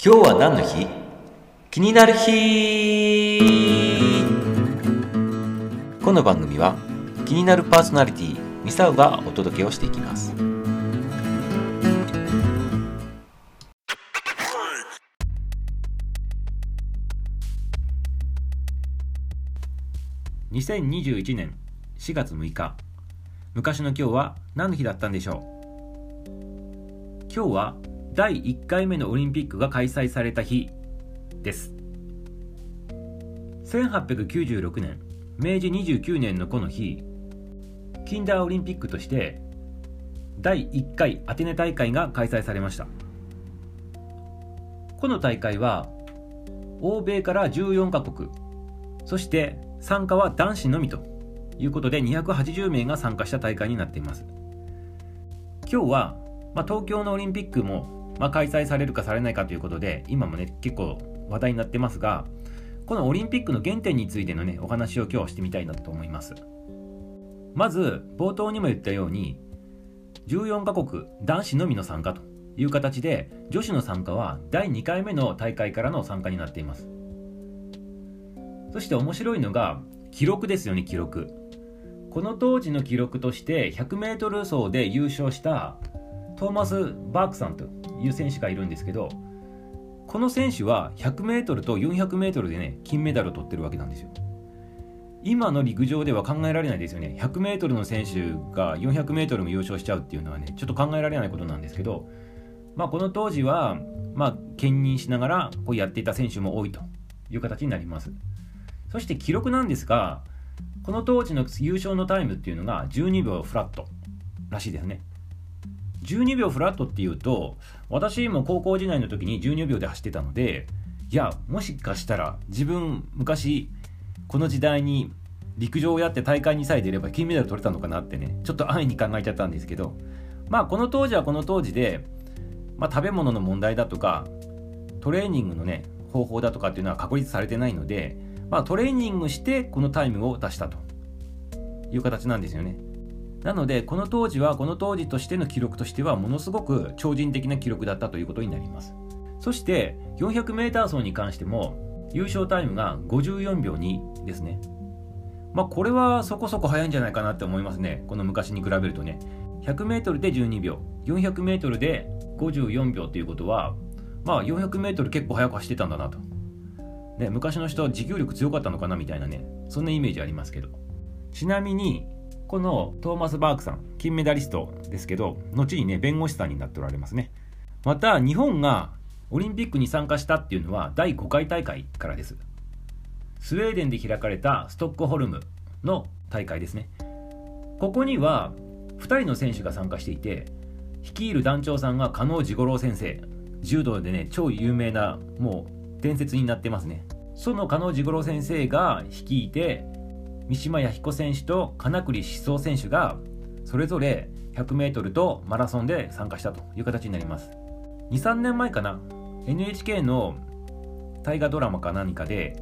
今日は何の日？気になる日。この番組は気になるパーソナリティミサウがお届けをしていきます。2021年4月6日。昔の今日は何の日だったんでしょう？今日は第1回目のオリンピックが開催された日です。1896年明治29年のこの日近代オリンピックとして第1回アテネ大会が開催されました。この大会は欧米から14カ国そして参加は男子のみということで280名が参加した大会になっています。今日は、まあ、東京のオリンピックも、まあ、開催されるかされないかということで今もね結構話題になってますがこのオリンピックの原点についてのねお話を今日はしてみたいなと思います。まず冒頭にも言ったように14カ国男子のみの参加という形で女子の参加は第2回目の大会からの参加になっています。そして面白いのが記録ですよね記録。この当時の記録として 100m 走で優勝したトーマス・バークさんという選手がいるんですけどこの選手は 100m と 400m でね金メダルを取ってるわけなんですよ。今の陸上では考えられないですよね。100m の選手が 400m も優勝しちゃうっていうのはねちょっと考えられないことなんですけどまあこの当時はまあ兼任しながらこうやっていた選手も多いという形になります。そして記録なんですがこの当時の優勝のタイムっていうのが12秒フラットらしいですね。12秒フラットっていうと私も高校時代の時に12秒で走ってたのでいやもしかしたら自分昔この時代に陸上をやって大会にさえ出れば金メダル取れたのかなってねちょっと安易に考えちゃったんですけどまあこの当時はこの当時で、まあ、食べ物の問題だとかトレーニングのね方法だとかっていうのは確立されてないのでまあ、トレーニングしてこのタイムを出したという形なんですよね。なので、この当時は、この当時としての記録としては、ものすごく超人的な記録だったということになります。そして、400m 走に関しても、優勝タイムが54秒2ですね。まあ、これはそこそこ速いんじゃないかなって思いますね。この昔に比べるとね。100m で12秒、400m で54秒ということは、まあ、400m 結構速く走ってたんだなと。ね、昔の人は持久力強かったのかなみたいなね、そんなイメージありますけど。ちなみに、このトーマス・バークさん、金メダリストですけど、後にね、弁護士さんになっておられますね。また、日本がオリンピックに参加したっていうのは第5回大会からです。スウェーデンで開かれたストックホルムの大会ですね。ここには2人の選手が参加していて、率いる団長さんが加納治五郎先生。柔道でね、超有名な、もう伝説になってますねその加納治五郎先生が率いて三島弥彦選手と金栗志宗選手がそれぞれ 100m とマラソンで参加したという形になります。23年前かな NHK の大河ドラマか何かで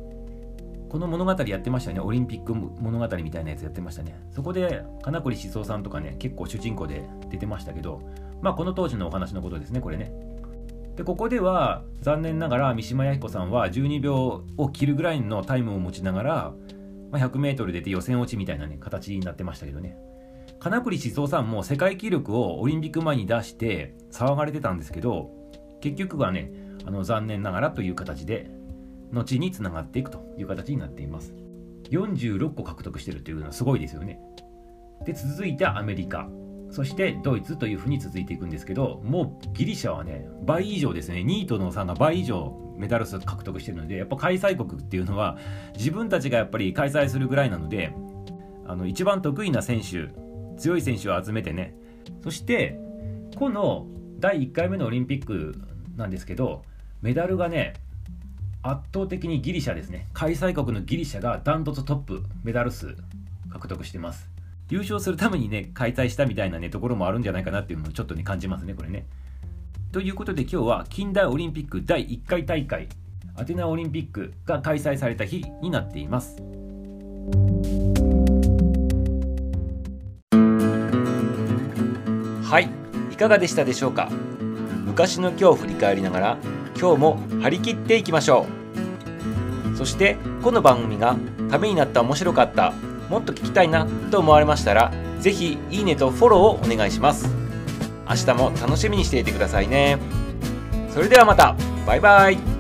この物語やってましたねオリンピック物語みたいなやつやってましたね。そこで金栗志宗さんとかね結構主人公で出てましたけどまあこの当時のお話のことですねこれね。でここでは残念ながら三島弥彦さんは12秒を切るぐらいのタイムを持ちながら、まあ、100m 出て予選落ちみたいな、ね、形になってましたけどね。金栗志蔵さんも世界記録をオリンピック前に出して騒がれてたんですけど結局はねあの残念ながらという形で後につながっていくという形になっています。46個獲得してるというのはすごいですよね。で続いてアメリカ。そしてドイツというふうに続いていくんですけどもうギリシャはね倍以上ですね。2位との差が倍以上メダル数獲得してるのでやっぱ開催国っていうのは自分たちがやっぱり開催するぐらいなのであの一番得意な選手強い選手を集めてね。そしてこの第1回目のオリンピックなんですけどメダルがね圧倒的にギリシャですね。開催国のギリシャがダントツトップメダル数獲得してます。優勝するためにね、開催したみたいなね、ところもあるんじゃないかなっていうのをちょっとね、感じますね、これね。ということで今日は近代オリンピック第1回大会、アテナオリンピックが開催された日になっています。はい、いかがでしたでしょうか？昔の今日を振り返りながら今日も張り切っていきましょうそしてこの番組がためになった面白かったもっと聞きたいなと思われましたら是非いいねとフォローをお願いします。明日も楽しみにしていてくださいね。それではまた。バイバイ。